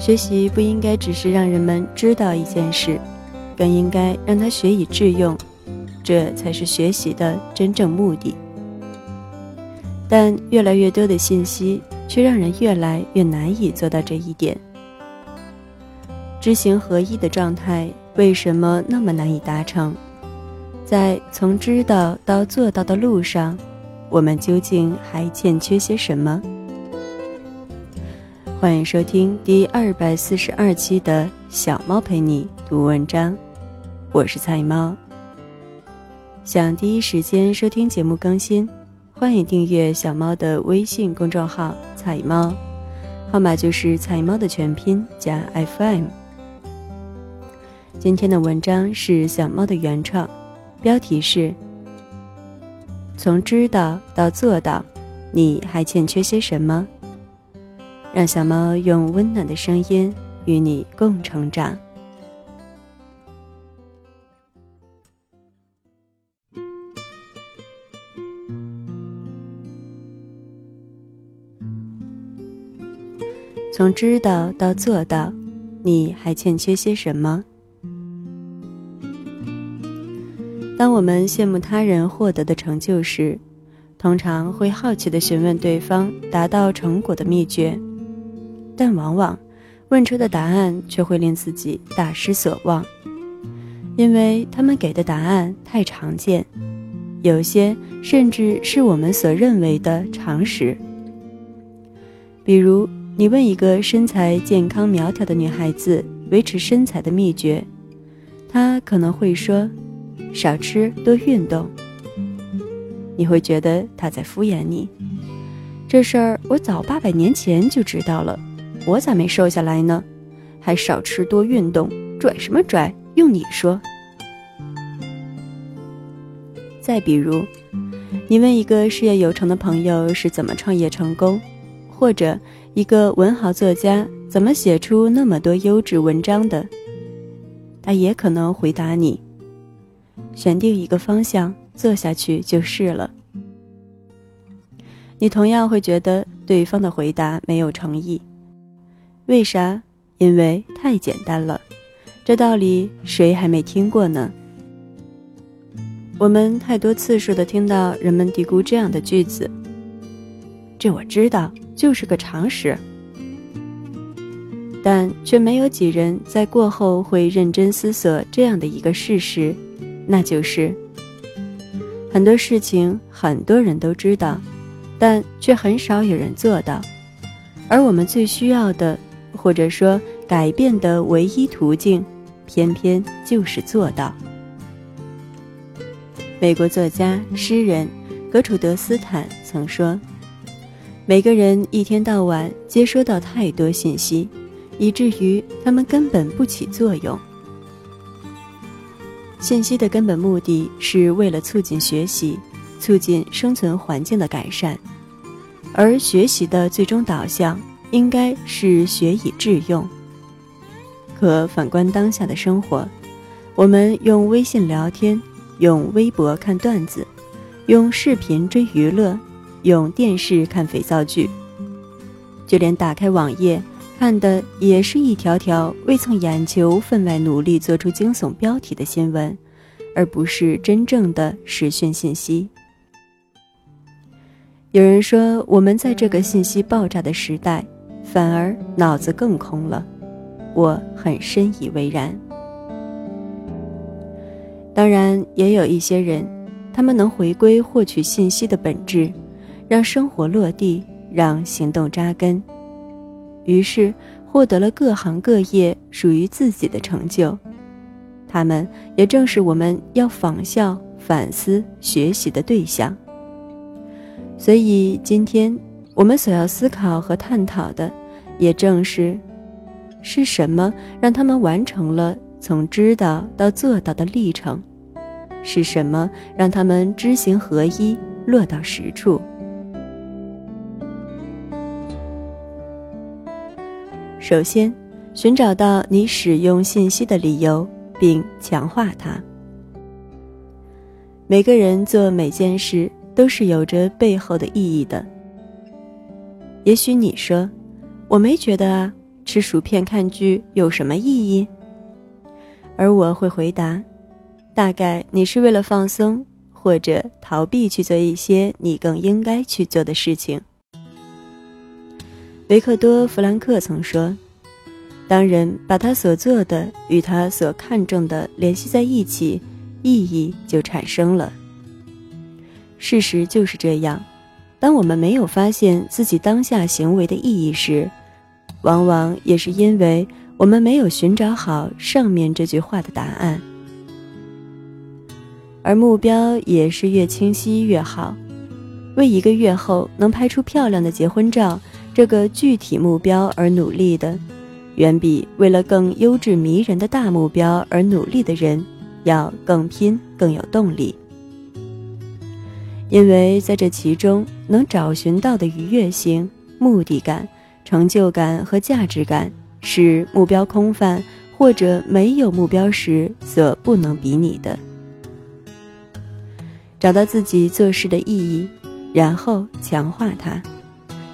学习不应该只是让人们知道一件事，更应该让他学以致用，这才是学习的真正目的。但越来越多的信息却让人越来越难以做到这一点。知行合一的状态为什么那么难以达成？在从知道到做到的路上，我们究竟还欠缺些什么？欢迎收听第二百四十二期的小猫陪你读文章，我是菜猫。想第一时间收听节目更新，欢迎订阅小猫的微信公众号“菜猫”，号码就是“菜猫”的全拼加 FM。今天的文章是小猫的原创，标题是“从知道到做到，你还欠缺些什么？”让小猫用温暖的声音与你共成长。从知道到做到，你还欠缺些什么？当我们羡慕他人获得的成就时，通常会好奇的询问对方达到成果的秘诀。但往往，问出的答案却会令自己大失所望，因为他们给的答案太常见，有些甚至是我们所认为的常识。比如，你问一个身材健康苗条的女孩子维持身材的秘诀，她可能会说：“少吃多运动。”你会觉得她在敷衍你。这事儿我早八百年前就知道了。我咋没瘦下来呢？还少吃多运动，拽什么拽？用你说。再比如，你问一个事业有成的朋友是怎么创业成功，或者一个文豪作家怎么写出那么多优质文章的，他也可能回答你：选定一个方向，做下去就是了。你同样会觉得对方的回答没有诚意。为啥？因为太简单了，这道理谁还没听过呢？我们太多次数的听到人们嘀咕这样的句子：“这我知道，就是个常识。”但却没有几人在过后会认真思索这样的一个事实，那就是很多事情很多人都知道，但却很少有人做到，而我们最需要的。或者说，改变的唯一途径，偏偏就是做到。美国作家、诗人格楚德斯坦曾说：“每个人一天到晚接收到太多信息，以至于他们根本不起作用。信息的根本目的是为了促进学习，促进生存环境的改善，而学习的最终导向。”应该是学以致用。可反观当下的生活，我们用微信聊天，用微博看段子，用视频追娱乐，用电视看肥皂剧，就连打开网页看的也是一条条为蹭眼球分外努力做出惊悚标题的新闻，而不是真正的实讯信息。有人说，我们在这个信息爆炸的时代。反而脑子更空了，我很深以为然。当然，也有一些人，他们能回归获取信息的本质，让生活落地，让行动扎根，于是获得了各行各业属于自己的成就。他们也正是我们要仿效、反思、学习的对象。所以，今天我们所要思考和探讨的。也正是，是什么让他们完成了从知道到做到的历程？是什么让他们知行合一，落到实处？首先，寻找到你使用信息的理由，并强化它。每个人做每件事都是有着背后的意义的。也许你说。我没觉得啊，吃薯片看剧有什么意义？而我会回答，大概你是为了放松或者逃避去做一些你更应该去做的事情。维克多·弗兰克曾说：“当人把他所做的与他所看重的联系在一起，意义就产生了。”事实就是这样。当我们没有发现自己当下行为的意义时，往往也是因为我们没有寻找好上面这句话的答案。而目标也是越清晰越好。为一个月后能拍出漂亮的结婚照这个具体目标而努力的，远比为了更优质迷人的大目标而努力的人要更拼、更有动力。因为在这其中能找寻到的愉悦性、目的感、成就感和价值感，是目标空泛或者没有目标时所不能比拟的。找到自己做事的意义，然后强化它，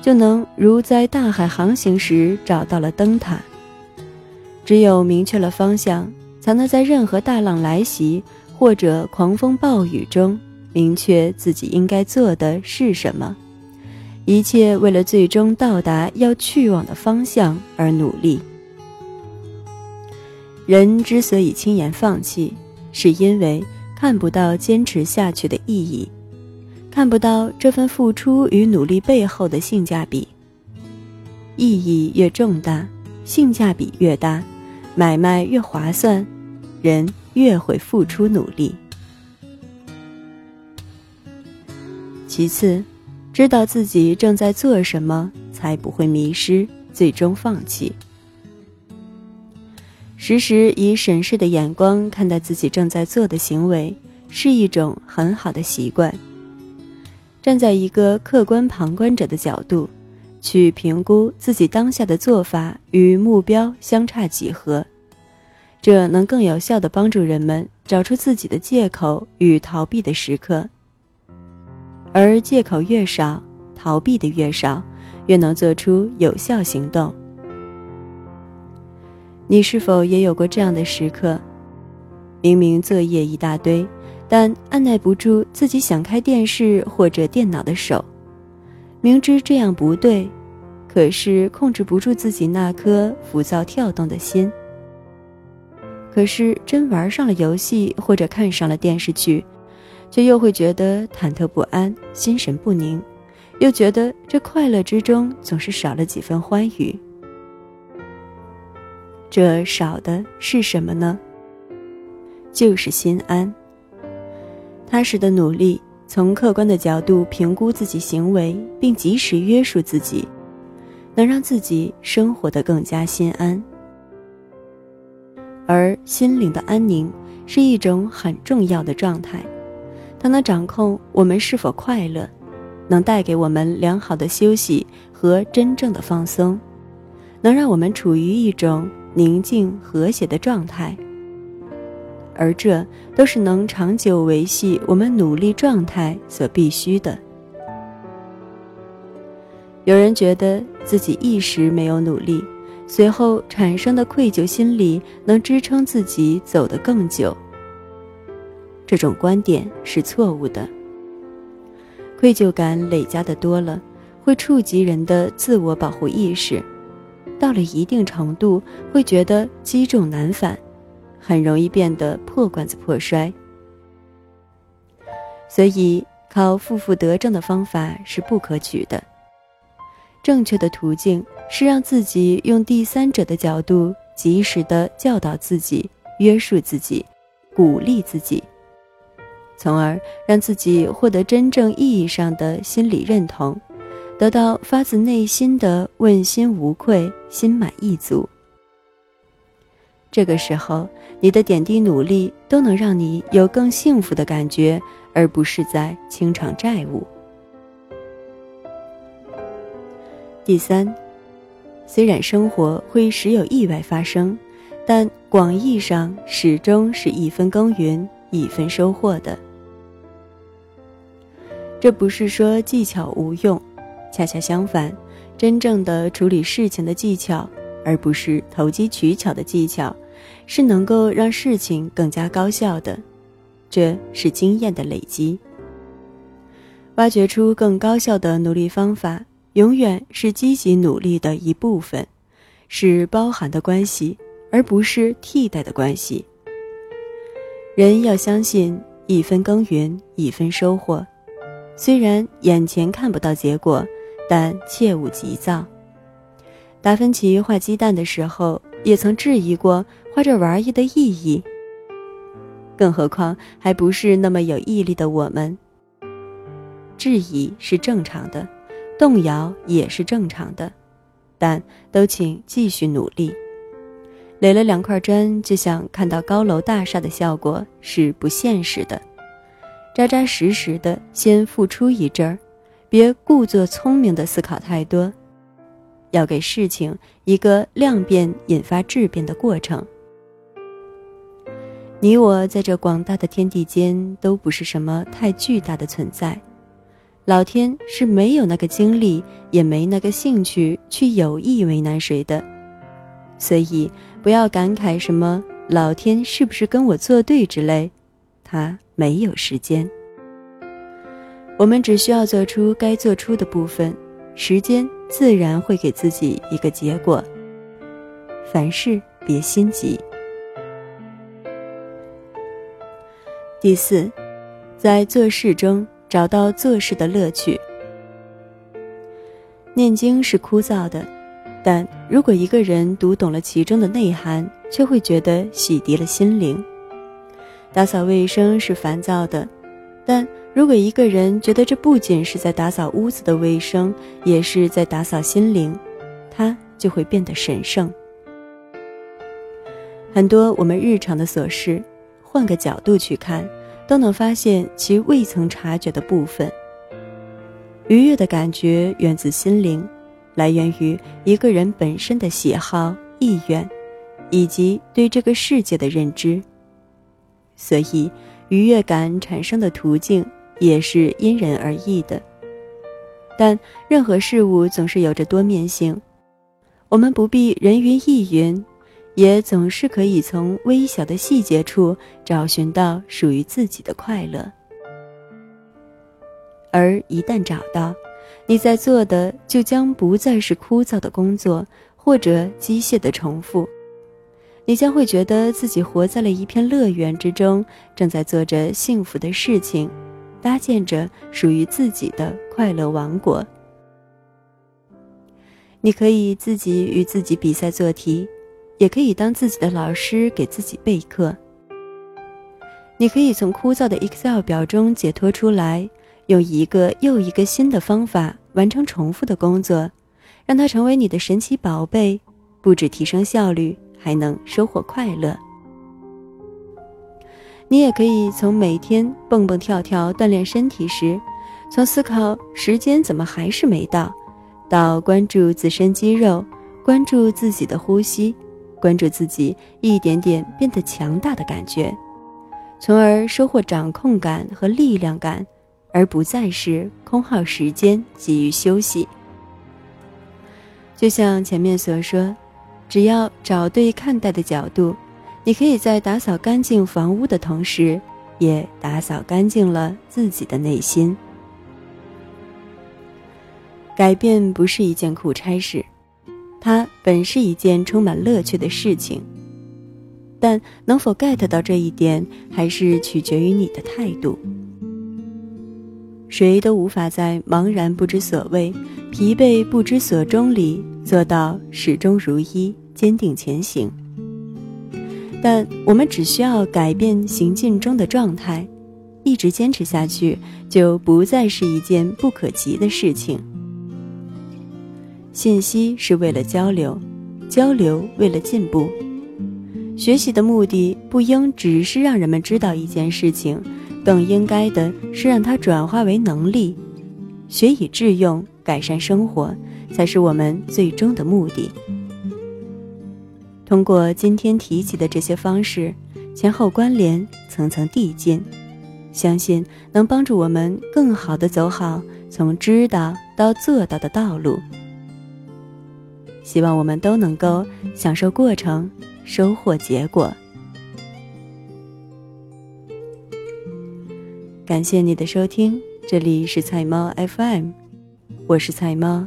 就能如在大海航行时找到了灯塔。只有明确了方向，才能在任何大浪来袭或者狂风暴雨中。明确自己应该做的是什么，一切为了最终到达要去往的方向而努力。人之所以轻言放弃，是因为看不到坚持下去的意义，看不到这份付出与努力背后的性价比。意义越重大，性价比越大，买卖越划算，人越会付出努力。其次，知道自己正在做什么，才不会迷失，最终放弃。时时以审视的眼光看待自己正在做的行为，是一种很好的习惯。站在一个客观旁观者的角度，去评估自己当下的做法与目标相差几何，这能更有效地帮助人们找出自己的借口与逃避的时刻。而借口越少，逃避的越少，越能做出有效行动。你是否也有过这样的时刻？明明作业一大堆，但按耐不住自己想开电视或者电脑的手，明知这样不对，可是控制不住自己那颗浮躁跳动的心。可是真玩上了游戏或者看上了电视剧。却又会觉得忐忑不安、心神不宁，又觉得这快乐之中总是少了几分欢愉。这少的是什么呢？就是心安。踏实的努力，从客观的角度评估自己行为，并及时约束自己，能让自己生活得更加心安。而心灵的安宁是一种很重要的状态。它能掌控我们是否快乐，能带给我们良好的休息和真正的放松，能让我们处于一种宁静和谐的状态。而这都是能长久维系我们努力状态所必须的。有人觉得自己一时没有努力，随后产生的愧疚心理能支撑自己走得更久。这种观点是错误的。愧疚感累加的多了，会触及人的自我保护意识，到了一定程度，会觉得积重难返，很容易变得破罐子破摔。所以，靠负负得正的方法是不可取的。正确的途径是让自己用第三者的角度，及时的教导自己、约束自己、鼓励自己。从而让自己获得真正意义上的心理认同，得到发自内心的问心无愧、心满意足。这个时候，你的点滴努力都能让你有更幸福的感觉，而不是在清偿债务。第三，虽然生活会时有意外发生，但广义上始终是一分耕耘一分收获的。这不是说技巧无用，恰恰相反，真正的处理事情的技巧，而不是投机取巧的技巧，是能够让事情更加高效的。这是经验的累积。挖掘出更高效的努力方法，永远是积极努力的一部分，是包含的关系，而不是替代的关系。人要相信一分耕耘一分收获，虽然眼前看不到结果，但切勿急躁。达芬奇画鸡蛋的时候，也曾质疑过画这玩意的意义。更何况还不是那么有毅力的我们。质疑是正常的，动摇也是正常的，但都请继续努力。垒了两块砖就想看到高楼大厦的效果是不现实的，扎扎实实的先付出一阵儿，别故作聪明的思考太多，要给事情一个量变引发质变的过程。你我在这广大的天地间都不是什么太巨大的存在，老天是没有那个精力，也没那个兴趣去有意为难谁的，所以不要感慨什么老天是不是跟我作对之类，他没有时间。我们只需要做出该做出的部分，时间自然会给自己一个结果。凡事别心急。第四，在做事中找到做事的乐趣。念经是枯燥的，但如果一个人读懂了其中的内涵，却会觉得洗涤了心灵。打扫卫生是烦躁的，但如果一个人觉得这不仅是在打扫屋子的卫生，也是在打扫心灵，他就会变得神圣。很多我们日常的琐事。换个角度去看，都能发现其未曾察觉的部分。愉悦的感觉源自心灵，来源于一个人本身的喜好、意愿，以及对这个世界的认知。所以，愉悦感产生的途径也是因人而异的。但任何事物总是有着多面性，我们不必人云亦云。也总是可以从微小的细节处找寻到属于自己的快乐，而一旦找到，你在做的就将不再是枯燥的工作或者机械的重复，你将会觉得自己活在了一片乐园之中，正在做着幸福的事情，搭建着属于自己的快乐王国。你可以自己与自己比赛做题。也可以当自己的老师给自己备课。你可以从枯燥的 Excel 表中解脱出来，用一个又一个新的方法完成重复的工作，让它成为你的神奇宝贝，不止提升效率，还能收获快乐。你也可以从每天蹦蹦跳跳锻炼身体时，从思考时间怎么还是没到，到关注自身肌肉，关注自己的呼吸。关注自己一点点变得强大的感觉，从而收获掌控感和力量感，而不再是空耗时间急于休息。就像前面所说，只要找对看待的角度，你可以在打扫干净房屋的同时，也打扫干净了自己的内心。改变不是一件苦差事。它本是一件充满乐趣的事情，但能否 get 到这一点，还是取决于你的态度。谁都无法在茫然不知所谓、疲惫不知所终里做到始终如一、坚定前行。但我们只需要改变行进中的状态，一直坚持下去，就不再是一件不可及的事情。信息是为了交流，交流为了进步。学习的目的不应只是让人们知道一件事情，更应该的是让它转化为能力，学以致用，改善生活，才是我们最终的目的。通过今天提及的这些方式，前后关联，层层递进，相信能帮助我们更好的走好从知道到做到的道路。希望我们都能够享受过程，收获结果。感谢你的收听，这里是菜猫 FM，我是菜猫